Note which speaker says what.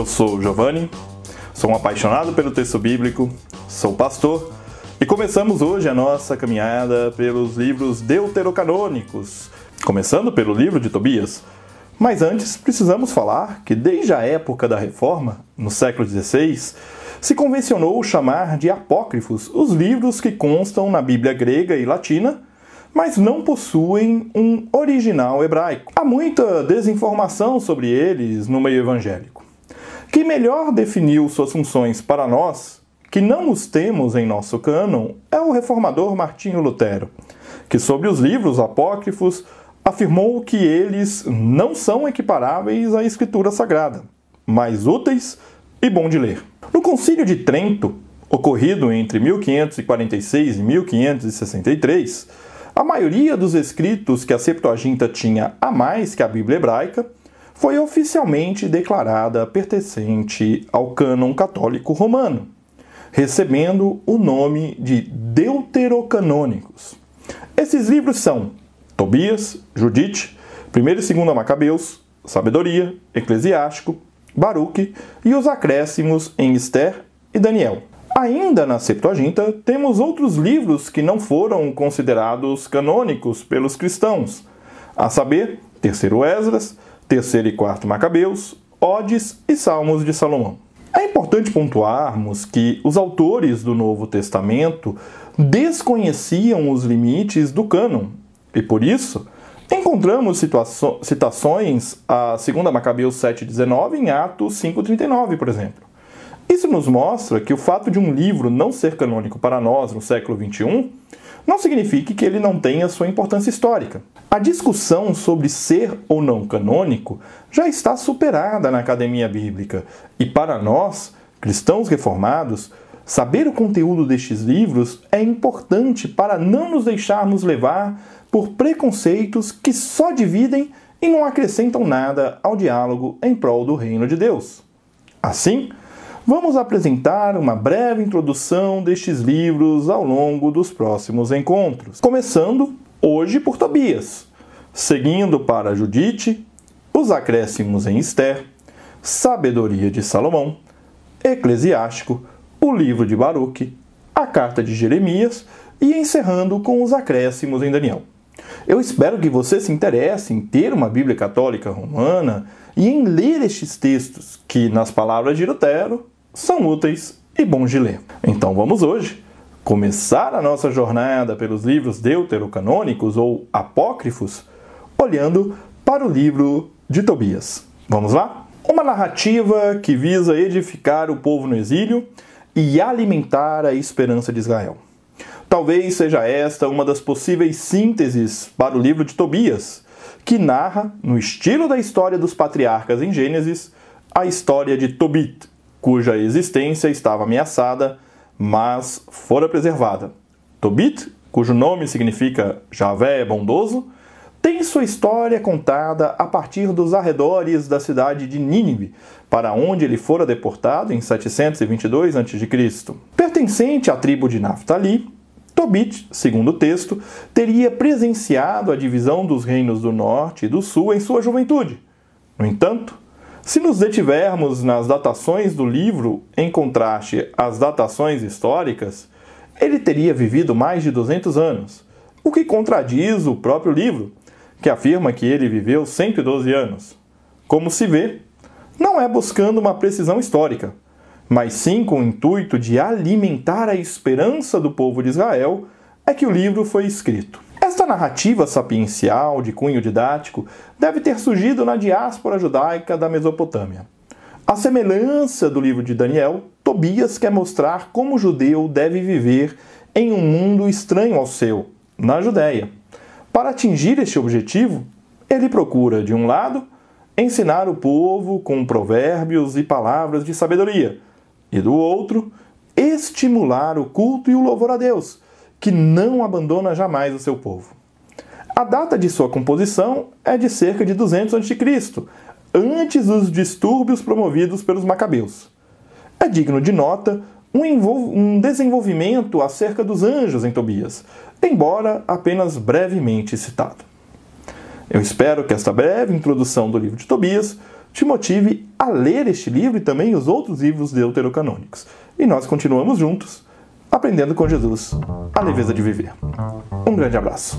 Speaker 1: Eu sou Giovanni, sou um apaixonado pelo texto bíblico, sou pastor e começamos hoje a nossa caminhada pelos livros deuterocanônicos, começando pelo livro de Tobias. Mas antes precisamos falar que desde a época da Reforma, no século XVI, se convencionou chamar de apócrifos os livros que constam na Bíblia grega e latina mas não possuem um original hebraico. Há muita desinformação sobre eles no meio evangélico. Quem melhor definiu suas funções para nós, que não os temos em nosso cânon, é o reformador Martinho Lutero, que sobre os livros apócrifos afirmou que eles não são equiparáveis à escritura sagrada, mas úteis e bom de ler. No Concílio de Trento, ocorrido entre 1546 e 1563, a maioria dos escritos que a Septuaginta tinha a mais que a Bíblia hebraica foi oficialmente declarada pertencente ao cânon católico romano, recebendo o nome de deuterocanônicos. Esses livros são Tobias, Judite, 1 e 2 Macabeus, Sabedoria, Eclesiástico, Baruque e os acréscimos em Esther e Daniel. Ainda na Septuaginta, temos outros livros que não foram considerados canônicos pelos cristãos, a saber, Terceiro Esdras, Terceiro e Quarto Macabeus, Odes e Salmos de Salomão. É importante pontuarmos que os autores do Novo Testamento desconheciam os limites do cânon e, por isso, encontramos citações a 2 Macabeus 7,19 em Atos 5,39, por exemplo. Isso nos mostra que o fato de um livro não ser canônico para nós no século XXI não significa que ele não tenha sua importância histórica. A discussão sobre ser ou não canônico já está superada na academia bíblica e para nós, cristãos reformados, saber o conteúdo destes livros é importante para não nos deixarmos levar por preconceitos que só dividem e não acrescentam nada ao diálogo em prol do reino de Deus. Assim, vamos apresentar uma breve introdução destes livros ao longo dos próximos encontros, começando hoje por Tobias, seguindo para Judite, os acréscimos em Esther, Sabedoria de Salomão, Eclesiástico, o livro de Baruque, a carta de Jeremias e encerrando com os acréscimos em Daniel. Eu espero que você se interesse em ter uma Bíblia Católica Romana e em ler estes textos, que, nas palavras de Lutero, são úteis e bons de ler. Então vamos hoje começar a nossa jornada pelos livros deuterocanônicos ou apócrifos, olhando para o livro de Tobias. Vamos lá? Uma narrativa que visa edificar o povo no exílio e alimentar a esperança de Israel. Talvez seja esta uma das possíveis sínteses para o livro de Tobias, que narra, no estilo da história dos patriarcas em Gênesis, a história de Tobit, cuja existência estava ameaçada, mas fora preservada. Tobit, cujo nome significa Javé é bondoso, tem sua história contada a partir dos arredores da cidade de Nínive, para onde ele fora deportado em 722 a.C. Pertencente à tribo de Naphtali, Tobit, segundo o texto, teria presenciado a divisão dos reinos do norte e do sul em sua juventude. No entanto, se nos detivermos nas datações do livro em contraste às datações históricas, ele teria vivido mais de 200 anos, o que contradiz o próprio livro, que afirma que ele viveu 112 anos. Como se vê, não é buscando uma precisão histórica, mas sim com o intuito de alimentar a esperança do povo de Israel, é que o livro foi escrito. Narrativa sapiencial, de cunho didático, deve ter surgido na diáspora judaica da Mesopotâmia. A semelhança do livro de Daniel, Tobias quer mostrar como o judeu deve viver em um mundo estranho ao seu, na Judéia. Para atingir este objetivo, ele procura, de um lado, ensinar o povo com provérbios e palavras de sabedoria, e do outro, estimular o culto e o louvor a Deus, que não abandona jamais o seu povo. A data de sua composição é de cerca de 200 a.C., antes dos distúrbios promovidos pelos macabeus. É digno de nota um, um desenvolvimento acerca dos anjos em Tobias, embora apenas brevemente citado. Eu espero que esta breve introdução do livro de Tobias te motive a ler este livro e também os outros livros deuterocanônicos. E nós continuamos juntos, aprendendo com Jesus a leveza de viver. Um grande abraço.